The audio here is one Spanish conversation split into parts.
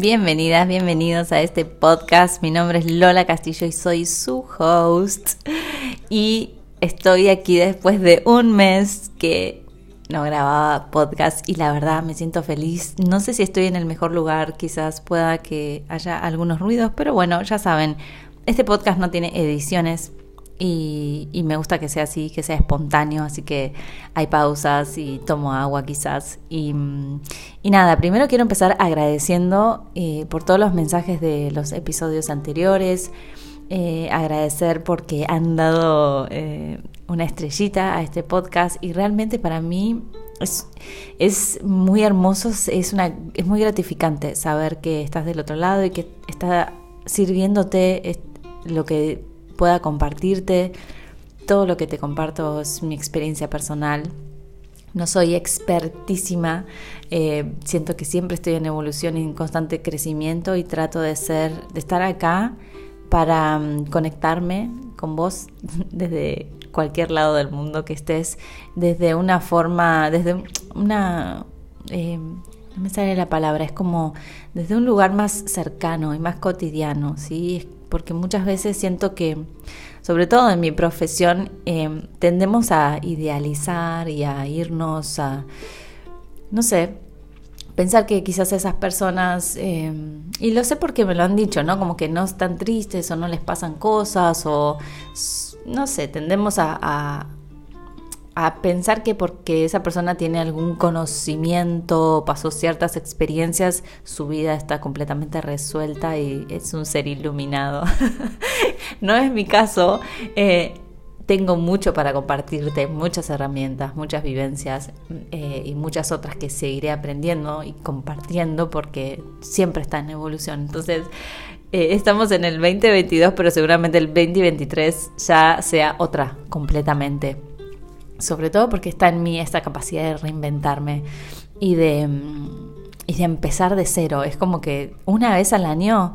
Bienvenidas, bienvenidos a este podcast. Mi nombre es Lola Castillo y soy su host. Y estoy aquí después de un mes que no grababa podcast y la verdad me siento feliz. No sé si estoy en el mejor lugar, quizás pueda que haya algunos ruidos, pero bueno, ya saben, este podcast no tiene ediciones y, me gusta que sea así, que sea espontáneo, así que hay pausas y tomo agua quizás. Y, nada, primero quiero empezar agradeciendo eh, por todos los mensajes de los episodios anteriores. Eh, agradecer porque han dado eh, una estrellita a este podcast y realmente para mí es, es muy hermoso, es, una, es muy gratificante saber que estás del otro lado y que está sirviéndote lo que pueda compartirte. Todo lo que te comparto es mi experiencia personal. No soy expertísima, eh, siento que siempre estoy en evolución y en constante crecimiento y trato de ser, de estar acá para mm, conectarme con vos desde cualquier lado del mundo que estés, desde una forma, desde una, eh, no me sale la palabra, es como desde un lugar más cercano y más cotidiano, ¿sí? Porque muchas veces siento que, sobre todo en mi profesión, em, tendemos a idealizar y a irnos a, no sé, pensar que quizás esas personas, em, y lo sé porque me lo han dicho, ¿no? Como que no están tristes o no les pasan cosas o, no sé, tendemos a pensar que porque esa persona tiene algún conocimiento, pasó ciertas experiencias, su vida está completamente resuelta y es un ser iluminado. no es mi caso. Eh, tengo mucho para compartirte, muchas herramientas, muchas vivencias eh, y muchas otras que seguiré aprendiendo y compartiendo porque siempre está en evolución. Entonces, eh, estamos en el 2022, pero seguramente el 2023 ya sea otra completamente sobre todo porque está en mí esta capacidad de reinventarme y de, y de empezar de cero. Es como que una vez al año,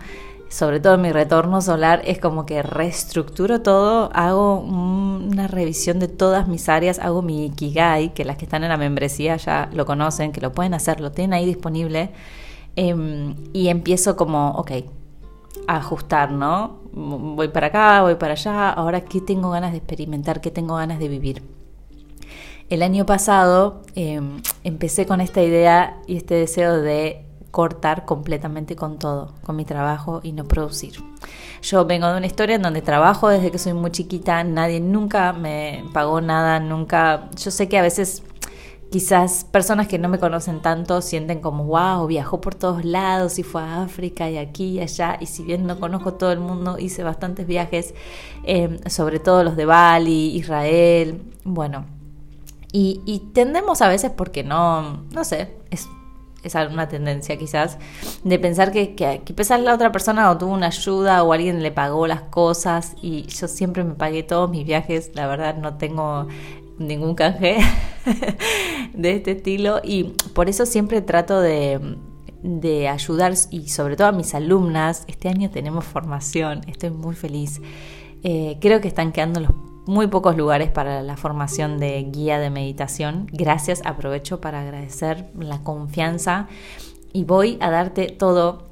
sobre todo en mi retorno solar, es como que reestructuro todo, hago una revisión de todas mis áreas, hago mi Ikigai, que las que están en la membresía ya lo conocen, que lo pueden hacer, lo tienen ahí disponible, em, y empiezo como, ok, a ajustar, ¿no? Voy para acá, voy para allá, ahora qué tengo ganas de experimentar, qué tengo ganas de vivir. El año pasado em, empecé con esta idea y este deseo de cortar completamente con todo, con mi trabajo y no producir. Yo vengo de una historia en donde trabajo desde que soy muy chiquita, nadie nunca me pagó nada, nunca, yo sé que a veces quizás personas que no me conocen tanto sienten como, wow, viajó por todos lados y fue a África y aquí y allá, y si bien no conozco todo el mundo, hice bastantes viajes, em, sobre todo los de Bali, Israel, bueno, y, tendemos a veces, porque no, no sé, es, es alguna tendencia quizás, de pensar que, que, que la otra persona o tuvo una ayuda o alguien le pagó las cosas y yo siempre me pagué todos mis viajes, la verdad no tengo ningún canje de este estilo y por eso siempre trato de, de ayudar y sobre todo a mis alumnas. Este año tenemos formación, estoy muy feliz. Eh, creo que están quedando los muy pocos lugares para la formación de guía de meditación. Gracias, aprovecho para agradecer la confianza y voy a darte todo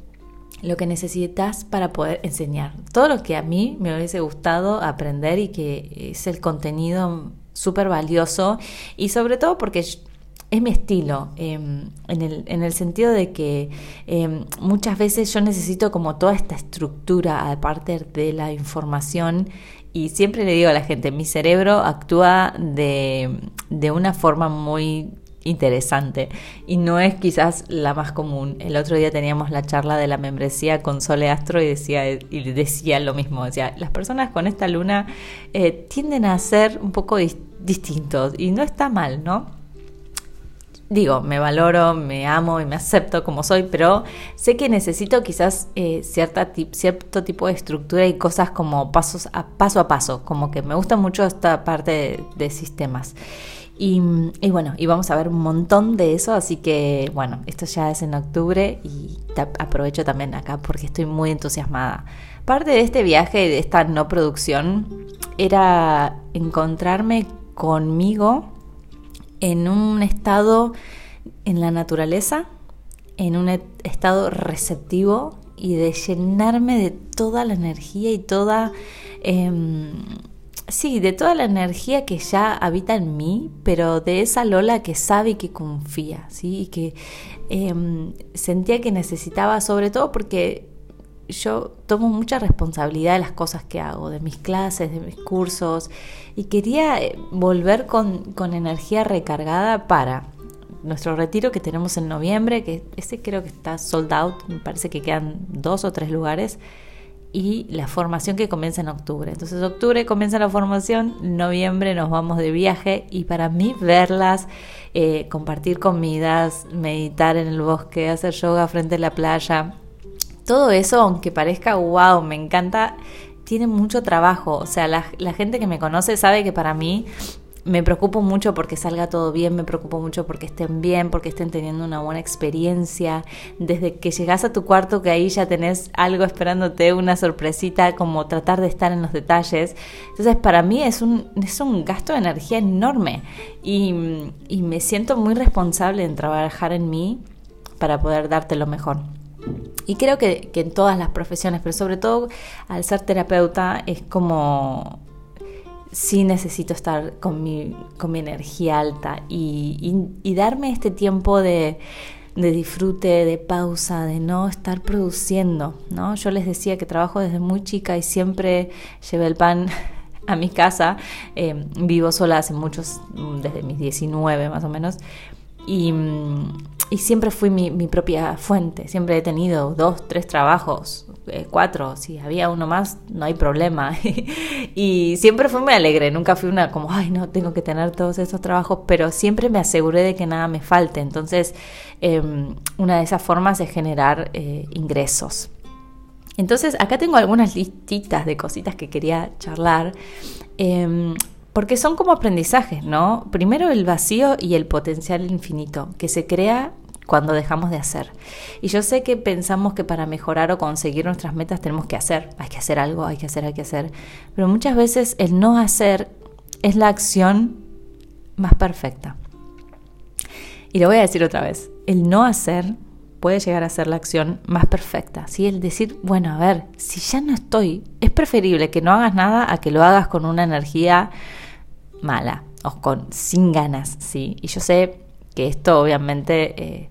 lo que necesitas para poder enseñar. Todo lo que a mí me hubiese gustado aprender y que es el contenido súper valioso y sobre todo porque es mi estilo, em, en, el, en, el, sentido de que em, muchas veces yo necesito como toda esta estructura aparte de la información y siempre le digo a la gente, mi cerebro actúa de, de una forma muy interesante y no es quizás la más común. El otro día teníamos la charla de la membresía con Sole Astro y decía, y decía lo mismo, decía, las personas con esta luna eh, tienden a ser un poco distintos y no está mal, ¿no? Digo, me valoro, me amo y me acepto como soy, pero sé que necesito quizás eh, cierta cierto tipo de estructura y cosas como pasos a paso a paso, como que me gusta mucho esta parte de, sistemas. Y, y, bueno, y vamos a ver un montón de eso, así que bueno, esto ya es en octubre y aprovecho también acá porque estoy muy entusiasmada. Parte de este viaje, de esta no producción, era encontrarme conmigo en un estado en la naturaleza, en un estado receptivo y de llenarme de toda la energía y toda... Em, sí, de toda la energía que ya habita en mí, pero de esa Lola que sabe y que confía, ¿sí? Y que em, sentía que necesitaba, sobre todo porque yo tomo mucha responsabilidad de las cosas que hago, de mis clases, de mis cursos, y quería eh, volver con, con energía recargada para nuestro retiro que tenemos en noviembre, que ese creo que está sold out, me parece que quedan dos o tres lugares, y la formación que comienza en octubre. Entonces octubre comienza la formación, noviembre nos vamos de viaje y para mí verlas, eh, compartir comidas, meditar en el bosque, hacer yoga frente a la playa, todo eso, aunque parezca wow, me encanta, tiene mucho trabajo. O sea, la, gente que me conoce sabe que para mí me preocupo mucho porque salga todo bien, me preocupo mucho porque estén bien, porque estén teniendo una buena experiencia. Desde que llegas a tu cuarto, que ahí ya tenés algo esperándote, una sorpresita, como tratar de estar en los detalles. Entonces, para mí es un, es un gasto de energía enorme y, y me siento muy responsable en trabajar en mí para poder darte lo mejor. Y creo que, que en todas las profesiones, pero sobre todo al ser terapeuta, es como sí necesito estar con mi, con mi energía alta y, y, darme este tiempo de, de, disfrute, de pausa, de no estar produciendo, ¿no? Yo les decía que trabajo desde muy chica y siempre llevé el pan a mi casa, eh, vivo sola hace muchos, desde mis 19 más o menos, y, siempre fui mi, mi, propia fuente, siempre he tenido dos, tres trabajos, eh, cuatro, si había uno más no hay problema. y siempre fui muy alegre, nunca fui una como, ay no, tengo que tener todos estos trabajos, pero siempre me aseguré de que nada me falte. Entonces, em, una de esas formas es generar eh, ingresos. Entonces, acá tengo algunas listitas de cositas que quería charlar. Em, porque son como aprendizajes, ¿no? Primero el vacío y el potencial infinito que se crea cuando dejamos de hacer. Y yo sé que pensamos que para mejorar o conseguir nuestras metas tenemos que hacer, hay que hacer algo, hay que hacer, hay que hacer. Pero muchas veces el no hacer es la acción más perfecta. Y lo voy a decir otra vez, el no hacer puede llegar a ser la acción más perfecta. ¿sí? El decir, bueno, a ver, si ya no estoy, es preferible que no hagas nada a que lo hagas con una energía mala o con sin ganas, ¿sí? Y yo sé que esto obviamente eh,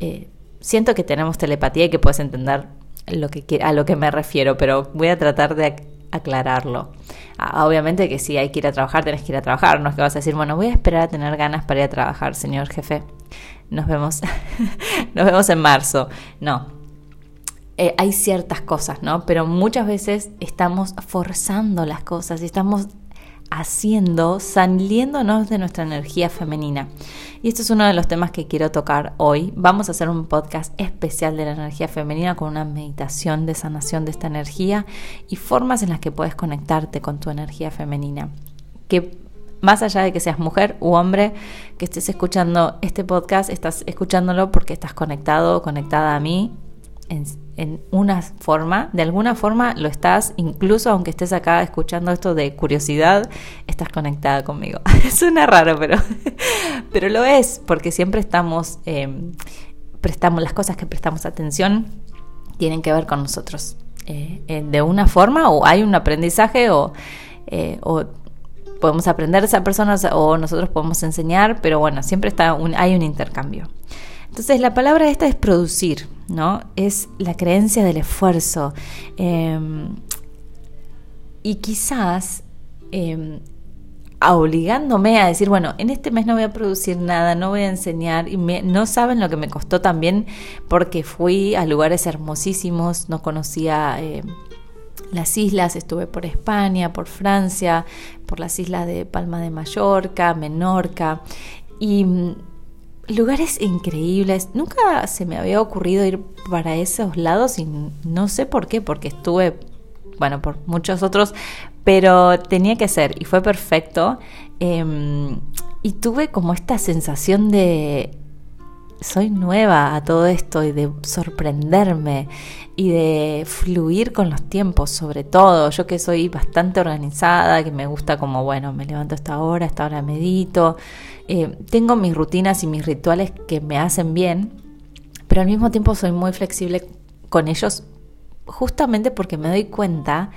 eh, siento que tenemos telepatía y que puedes entender lo que, a lo que me refiero, pero voy a tratar de aclararlo. Ah, obviamente que si hay que ir a trabajar, tenés que ir a trabajar, no es que vas a decir, bueno, voy a esperar a tener ganas para ir a trabajar, señor jefe. Nos vemos, nos vemos en marzo. No, eh, hay ciertas cosas, ¿no? Pero muchas veces estamos forzando las cosas y estamos haciendo, saliéndonos de nuestra energía femenina. Y esto es uno de los temas que quiero tocar hoy. Vamos a hacer un podcast especial de la energía femenina con una meditación de sanación de esta energía y formas en las que puedes conectarte con tu energía femenina. Que más allá de que seas mujer u hombre, que estés escuchando este podcast, estás escuchándolo porque estás conectado o conectada a mí en, una forma, de alguna forma lo estás, incluso aunque estés acá escuchando esto de curiosidad, estás conectada conmigo. Suena raro, pero, pero lo es, porque siempre estamos, em, prestamos las cosas que prestamos atención, tienen que ver con nosotros. Eh, de una forma, o hay un aprendizaje, o, eh, o podemos aprender de esa persona, o nosotros podemos enseñar, pero bueno, siempre está un, hay un intercambio. Entonces la palabra esta es producir, ¿no? Es la creencia del esfuerzo. Em, y quizás em, obligándome a decir, bueno, en este mes no voy a producir nada, no voy a enseñar, y no saben lo que me costó también porque fui a lugares hermosísimos, no conocía em, las islas, estuve por España, por Francia, por las islas de Palma de Mallorca, Menorca, y lugares increíbles. Nunca se me había ocurrido ir para esos lados y no sé por qué, porque estuve, bueno, por muchos otros, pero tenía que ser y fue perfecto. Em, y tuve como esta sensación de, soy nueva a todo esto y de sorprenderme y de fluir con los tiempos, sobre todo. Yo que soy bastante organizada, que me gusta como, bueno, me levanto a esta hora, esta hora medito. Eh, tengo mis rutinas y mis rituales que me hacen bien, pero al mismo tiempo soy muy flexible con ellos justamente porque me doy cuenta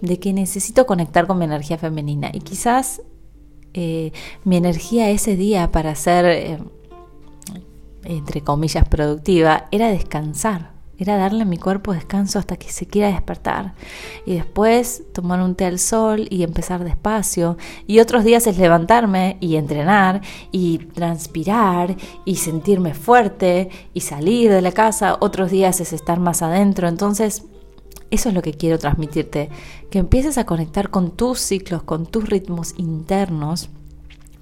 de que necesito conectar con mi energía femenina y quizás eh, mi energía ese día para ser, eh, entre comillas, productiva era descansar. Era darle a mi cuerpo descanso hasta que se quiera despertar. Y después tomar un té al sol y empezar despacio. Y otros días es levantarme y entrenar y transpirar y sentirme fuerte y salir de la casa. Otros días es estar más adentro. Entonces, eso es lo que quiero transmitirte. Que empieces a conectar con tus ciclos, con tus ritmos internos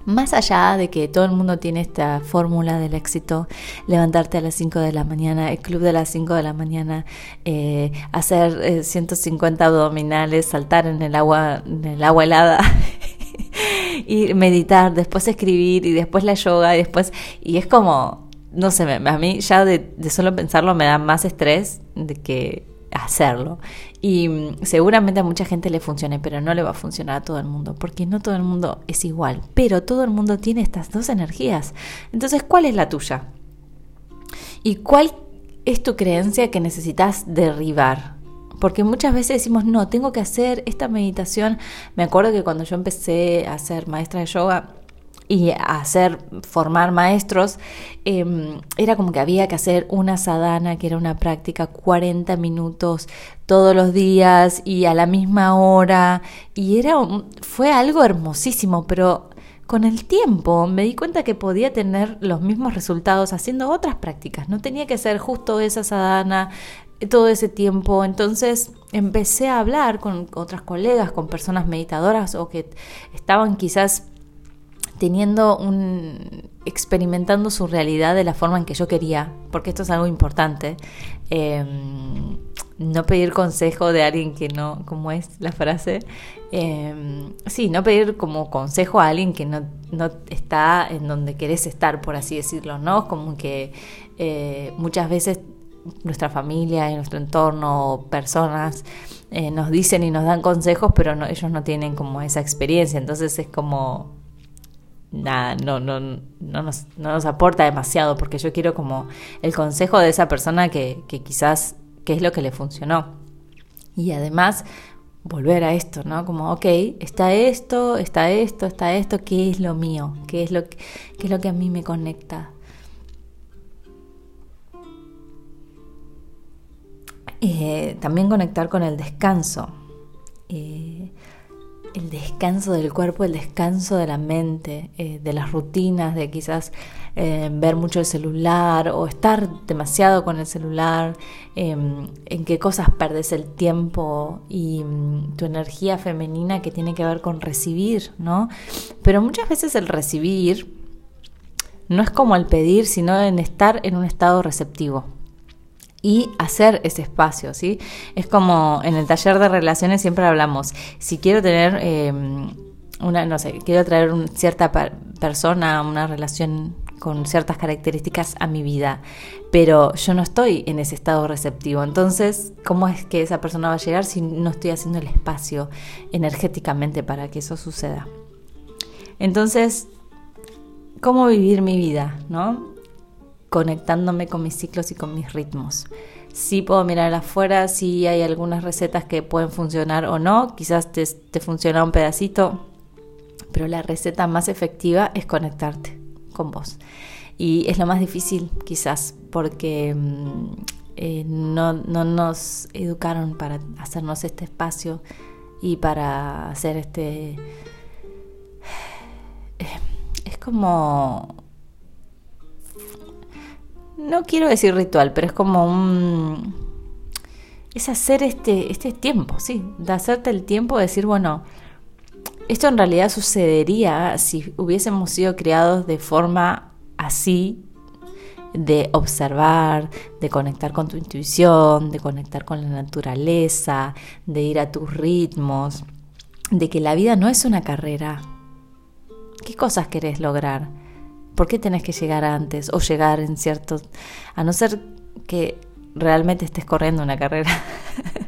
más allá de que todo el mundo tiene esta fórmula del éxito, levantarte a las 5 de la mañana, el club de las 5 de la mañana, eh, hacer 150 eh, abdominales, saltar en el agua, en el agua helada, y meditar, después escribir y después la yoga y después, y es como, no sé, a mí ya de solo pensarlo me da más estrés de que hacerlo. Y mm, seguramente a mucha gente le funcione, pero no le va a funcionar a todo el mundo, porque no todo el mundo es igual, pero todo el mundo tiene estas dos energías. Entonces, ¿cuál es la tuya? ¿Y cuál es tu creencia que necesitas derribar? Porque muchas veces decimos, no, tengo que hacer esta meditación. Me acuerdo que cuando yo empecé a ser maestra de yoga, y hacer, formar maestros, em, era como que había que hacer una sadhana, que era una práctica 40 minutos todos los días y a la misma hora, y era, fue algo hermosísimo, pero con el tiempo me di cuenta que podía tener los mismos resultados haciendo otras prácticas, no tenía que ser justo esa sadhana todo ese tiempo, entonces empecé a hablar con otras colegas, con personas meditadoras o que estaban quizás teniendo un experimentando su realidad de la forma en que yo quería, porque esto es algo importante. Em, no pedir consejo de alguien que no, como es la frase, eh, sí, no pedir como consejo a alguien que no, no, está en donde querés estar, por así decirlo, ¿no? Como que eh, muchas veces nuestra familia y nuestro entorno, personas, eh, nos dicen y nos dan consejos, pero no, ellos no tienen como esa experiencia, entonces es como nada, no, no, no, nos, no nos aporta demasiado, porque yo quiero como el consejo de esa persona que, que quizás, qué es lo que le funcionó. Y además, volver a esto, ¿no? Como, ok, está esto, está esto, está esto, ¿qué es lo mío? ¿Qué es lo, qué es lo que a mí me conecta? Eh, también conectar con el descanso. Eh, el descanso del cuerpo, el descanso de la mente, eh, de las rutinas, de quizás eh, ver mucho el celular o estar demasiado con el celular, em, en qué cosas perdes el tiempo y mm, tu energía femenina que tiene que ver con recibir, ¿no? Pero muchas veces el recibir no es como el pedir, sino en estar en un estado receptivo y hacer ese espacio, ¿sí? Es como en el taller de relaciones siempre hablamos, si quiero tener em, una, no sé, quiero traer una cierta persona, una relación con ciertas características a mi vida, pero yo no estoy en ese estado receptivo. Entonces, ¿cómo es que esa persona va a llegar si no estoy haciendo el espacio energéticamente para que eso suceda? Entonces, ¿cómo vivir mi vida? ¿No? Conectándome con mis ciclos y con mis ritmos. Sí puedo mirar afuera, si hay algunas recetas que pueden funcionar o no, quizás te, te funciona un pedacito, pero la receta más efectiva es conectarte con vos. Y es lo más difícil quizás porque mm, eh, no, no, nos educaron para hacernos este espacio y para hacer este... Es como no quiero decir ritual, pero es como un... Es hacer este, este tiempo, sí, de hacerte el tiempo de decir, bueno, esto en realidad sucedería si hubiésemos sido criados de forma así, de observar, de conectar con tu intuición, de conectar con la naturaleza, de ir a tus ritmos, de que la vida no es una carrera. ¿Qué cosas querés lograr? ¿Por qué tenés que llegar antes o llegar en ciertos... A no ser que realmente estés corriendo una carrera.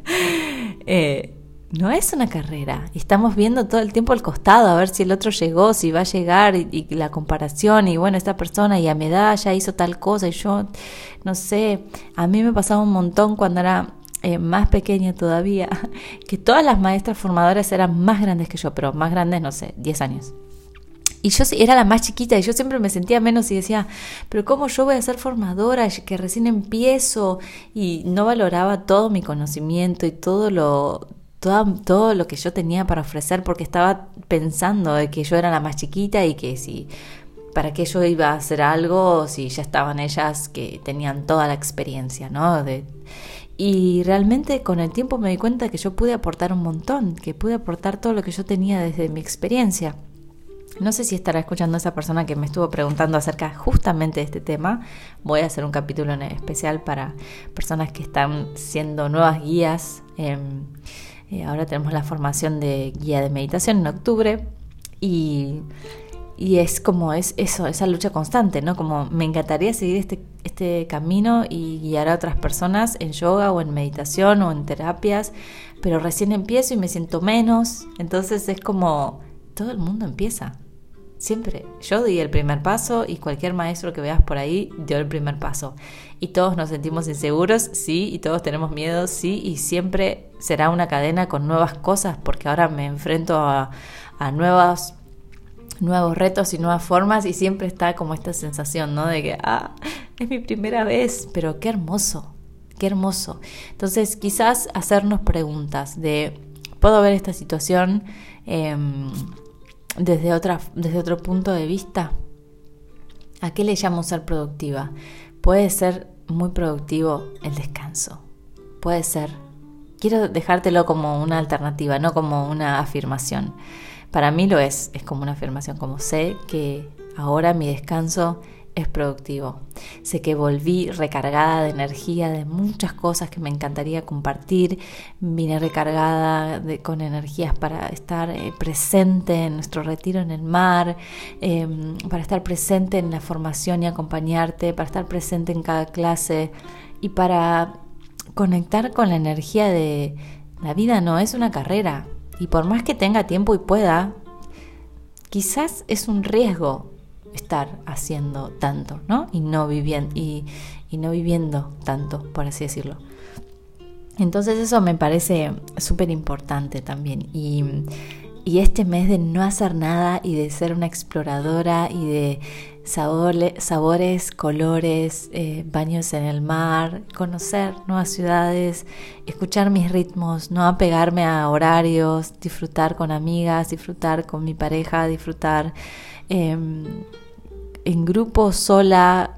eh, no es una carrera. Estamos viendo todo el tiempo al costado a ver si el otro llegó, si va a llegar y, la comparación y bueno, esta persona y a mi edad ya hizo tal cosa y yo no sé, a mí me pasaba un montón cuando era eh, más pequeña todavía, que todas las maestras formadoras eran más grandes que yo, pero más grandes, no sé, 10 años. Y yo era la más chiquita y yo siempre me sentía menos y decía, pero ¿cómo yo voy a ser formadora que recién empiezo? Y no valoraba todo mi conocimiento y todo lo, todo, lo que yo tenía para ofrecer porque estaba pensando de que yo era la más chiquita y que si para qué yo iba a hacer algo si ya estaban ellas que tenían toda la experiencia, ¿no? De, y realmente con el tiempo me di cuenta que yo pude aportar un montón, que pude aportar todo lo que yo tenía desde mi experiencia. No sé si estará escuchando esa persona que me estuvo preguntando acerca justamente de este tema. Voy a hacer un capítulo en especial para personas que están siendo nuevas guías. Em, eh, ahora tenemos la formación de guía de meditación en octubre y, y, es como es eso, esa lucha constante, ¿no? Como me encantaría seguir este, este camino y guiar a otras personas en yoga o en meditación o en terapias, pero recién empiezo y me siento menos. Entonces es como todo el mundo empieza. Siempre. Yo di el primer paso y cualquier maestro que veas por ahí dio el primer paso. Y todos nos sentimos inseguros, sí, y todos tenemos miedo, sí, y siempre será una cadena con nuevas cosas porque ahora me enfrento a, a nuevos retos y nuevas formas y siempre está como esta sensación, ¿no? De que, ah, es mi primera vez, pero qué hermoso, qué hermoso. Entonces quizás hacernos preguntas de, ¿puedo ver esta situación? Em, desde, otra, desde otro punto de vista. ¿A qué le llamo ser productiva? Puede ser muy productivo el descanso. Puede ser. Quiero dejártelo como una alternativa, no como una afirmación. Para mí lo es, es como una afirmación, como sé que ahora mi descanso es productivo. Sé que volví recargada de energía, de muchas cosas que me encantaría compartir. Vine recargada con energías para estar eh, presente en nuestro retiro en el mar, em, para estar presente en la formación y acompañarte, para estar presente en cada clase y para conectar con la energía de la vida no es una carrera. Y por más que tenga tiempo y pueda, quizás es un riesgo estar haciendo tanto, ¿no? Y no viviendo, y, no viviendo tanto, por así decirlo. Entonces eso me parece súper importante también. Y, este mes de no hacer nada y de ser una exploradora y de sabores, colores, eh, baños en el mar, conocer nuevas ciudades, escuchar mis ritmos, no apegarme a horarios, disfrutar con amigas, disfrutar con mi pareja, disfrutar... Em, en grupo, sola,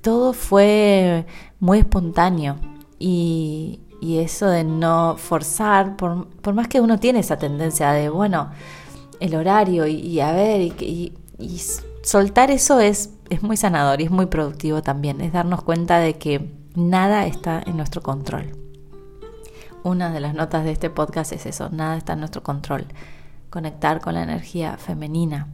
todo fue muy espontáneo. Y, eso de no forzar, por, más que uno tiene esa tendencia de, bueno, el horario y, a ver, y, y, soltar eso es, es muy sanador y es muy productivo también. Es darnos cuenta de que nada está en nuestro control. Una de las notas de este podcast es eso, nada está en nuestro control. Conectar con la energía femenina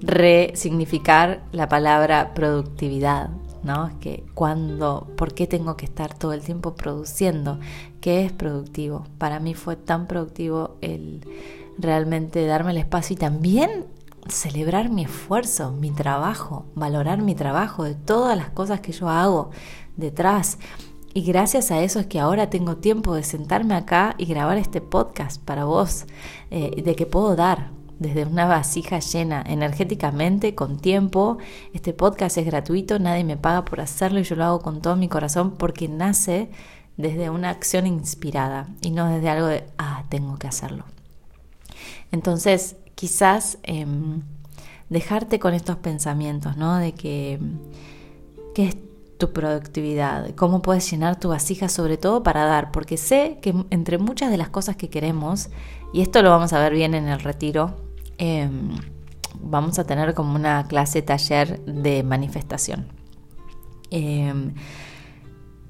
resignificar la palabra productividad, ¿no? Que cuando, ¿por qué tengo que estar todo el tiempo produciendo? ¿Qué es productivo? Para mí fue tan productivo el realmente darme el espacio y también celebrar mi esfuerzo, mi trabajo, valorar mi trabajo, de todas las cosas que yo hago detrás. Y gracias a eso es que ahora tengo tiempo de sentarme acá y grabar este podcast para vos, eh, de que puedo dar, desde una vasija llena energéticamente, con tiempo. Este podcast es gratuito, nadie me paga por hacerlo y yo lo hago con todo mi corazón porque nace desde una acción inspirada y no desde algo de, ah, tengo que hacerlo. Entonces, quizás em, dejarte con estos pensamientos, ¿no? De que, ¿qué es tu productividad? ¿Cómo puedes llenar tu vasija sobre todo para dar? Porque sé que entre muchas de las cosas que queremos, y esto lo vamos a ver bien en el retiro, Em, vamos a tener como una clase taller de manifestación. Em,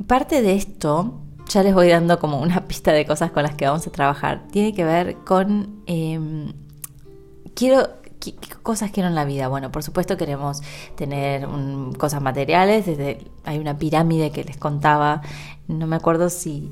parte de esto, ya les voy dando como una pista de cosas con las que vamos a trabajar, tiene que ver con, em, quiero, ¿Qué, cosas quiero en la vida? Bueno, por supuesto queremos tener cosas materiales. Desde, hay una pirámide que les contaba, no me acuerdo si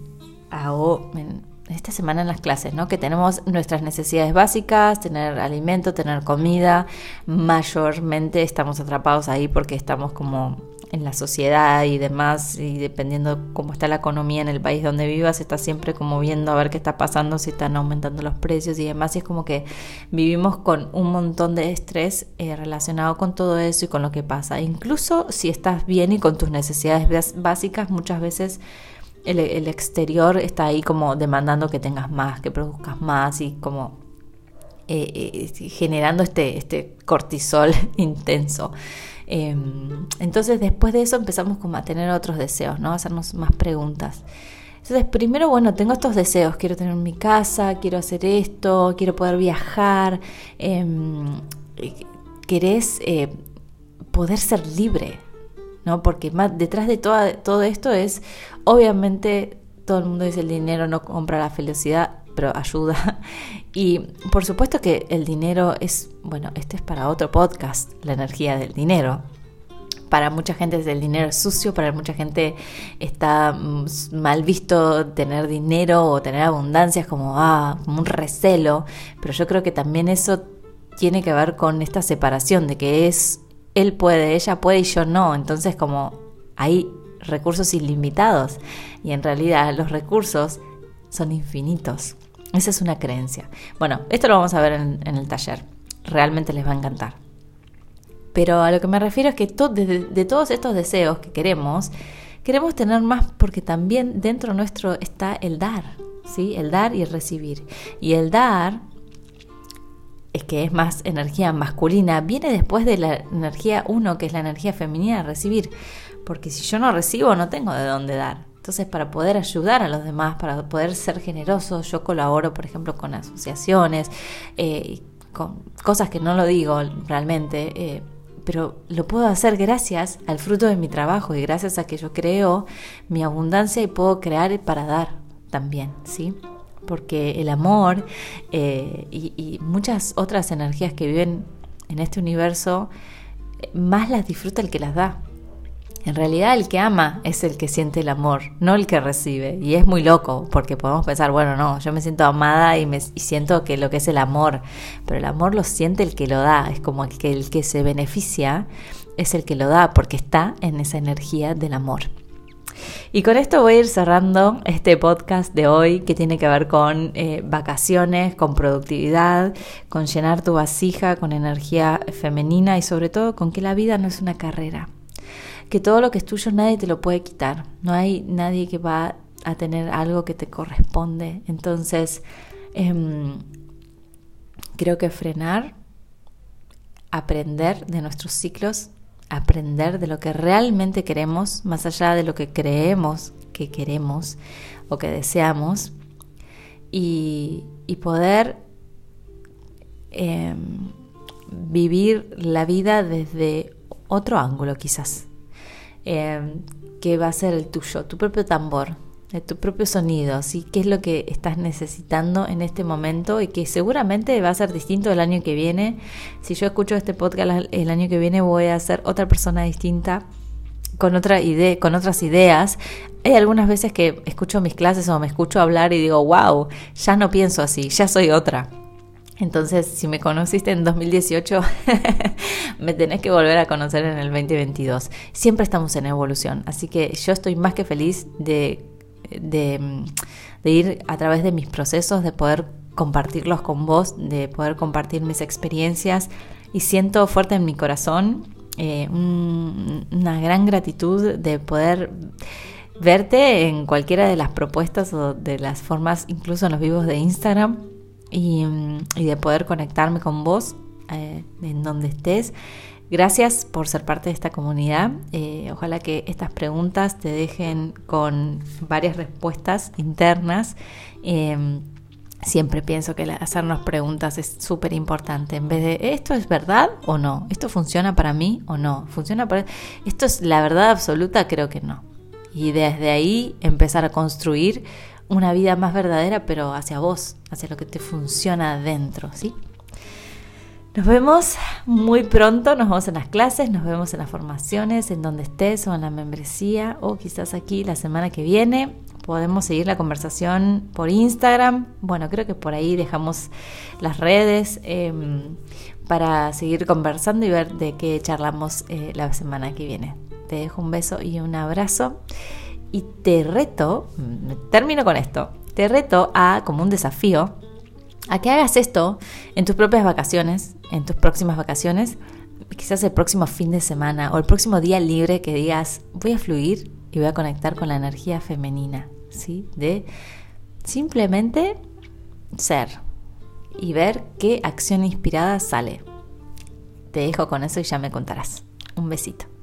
hago en, esta semana en las clases, ¿no? Que tenemos nuestras necesidades básicas, tener alimento, tener comida. Mayormente estamos atrapados ahí porque estamos como en la sociedad y demás, y dependiendo cómo está la economía en el país donde vivas, estás siempre como viendo a ver qué está pasando, si están aumentando los precios y demás, y es como que vivimos con un montón de estrés eh, relacionado con todo eso y con lo que pasa. Incluso si estás bien y con tus necesidades básicas, muchas veces el, exterior está ahí como demandando que tengas más, que produzcas más y como eh, eh, generando este, este cortisol intenso. Em, entonces después de eso empezamos como a tener otros deseos, ¿no? A hacernos más preguntas. Entonces, primero, bueno, tengo estos deseos, quiero tener mi casa, quiero hacer esto, quiero poder viajar, em, querés eh, poder ser libre, ¿no? Porque más, detrás de todo esto es, obviamente, todo el mundo dice el dinero no compra la felicidad, pero ayuda. Y por supuesto que el dinero es, bueno, este es para otro podcast, la energía del dinero. Para mucha gente el dinero sucio, para mucha gente está mm, mal visto tener dinero o tener abundancia, es ah, como un recelo, pero yo creo que también eso tiene que ver con esta separación de que es él puede, ella puede y yo no, entonces como hay recursos ilimitados y en realidad los recursos son infinitos. Esa es una creencia. Bueno, esto lo vamos a ver en, el taller. Realmente les va a encantar. Pero a lo que me refiero es que de, todos estos deseos que queremos, queremos tener más porque también dentro nuestro está el dar, ¿sí? El dar y el recibir. Y el dar es que es más energía masculina, viene después de la energía uno, que es la energía femenina, recibir. Porque si yo no recibo, no tengo de dónde dar. Entonces, para poder ayudar a los demás, para poder ser generoso, yo colaboro, por ejemplo, con asociaciones, eh, con cosas que no lo digo realmente, eh, pero lo puedo hacer gracias al fruto de mi trabajo y gracias a que yo creo mi abundancia y puedo crear para dar también, ¿sí? Porque el amor eh, y muchas otras energías que viven en este universo, más las disfruta el que las da. En realidad el que ama es el que siente el amor, no el que recibe. Y es muy loco, porque podemos pensar, bueno, no, yo me siento amada y, me, siento que lo que es el amor, pero el amor lo siente el que lo da, es como el que, el que se beneficia es el que lo da, porque está en esa energía del amor. Y con esto voy a ir cerrando este podcast de hoy que tiene que ver con eh, vacaciones, con productividad, con llenar tu vasija con energía femenina y sobre todo con que la vida no es una carrera que todo lo que es tuyo nadie te lo puede quitar. No hay nadie que va a tener algo que te corresponde. Entonces, em, creo que frenar, aprender de nuestros ciclos, aprender de lo que realmente queremos, más allá de lo que creemos que queremos o que deseamos, y, poder em, vivir la vida desde otro ángulo quizás. Em, que va a ser el tuyo, tu propio tambor, de tu propio sonido, ¿sí? qué es lo que estás necesitando en este momento y que seguramente va a ser distinto el año que viene. Si yo escucho este podcast el año que viene voy a ser otra persona distinta con otra idea, con otras ideas. Hay algunas veces que escucho mis clases o me escucho hablar y digo, wow, ya no pienso así, ya soy otra. Entonces, si me conociste en 2018, me tenés que volver a conocer en el 2022. Siempre estamos en evolución, así que yo estoy más que feliz de, de, ir a través de mis procesos, de poder compartirlos con vos, de poder compartir mis experiencias y siento fuerte en mi corazón eh, una gran gratitud de poder verte en cualquiera de las propuestas o de las formas, incluso en los vivos de Instagram y, de poder conectarme con vos eh, en donde estés. Gracias por ser parte de esta comunidad. Eh, ojalá que estas preguntas te dejen con varias respuestas internas. Em, siempre pienso que hacernos preguntas es súper importante. En vez de, ¿esto es verdad o no? ¿Esto funciona para mí o no? ¿Funciona para... ¿Esto es la verdad absoluta? Creo que no. Y desde ahí empezar a construir una vida más verdadera, pero hacia vos, hacia lo que te funciona adentro, ¿sí? Nos vemos muy pronto, nos vemos en las clases, nos vemos en las formaciones, en donde estés o en la membresía o quizás aquí la semana que viene. Podemos seguir la conversación por Instagram. Bueno, creo que por ahí dejamos las redes em, para seguir conversando y ver de qué charlamos eh, la semana que viene. Te dejo un beso y un abrazo y te reto, mm, termino con esto, te reto a como un desafío a que hagas esto en tus propias vacaciones, en tus próximas vacaciones, quizás el próximo fin de semana o el próximo día libre que digas, voy a fluir y voy a conectar con la energía femenina, ¿sí? De simplemente ser y ver qué acción inspirada sale. Te dejo con eso y ya me contarás. Un besito.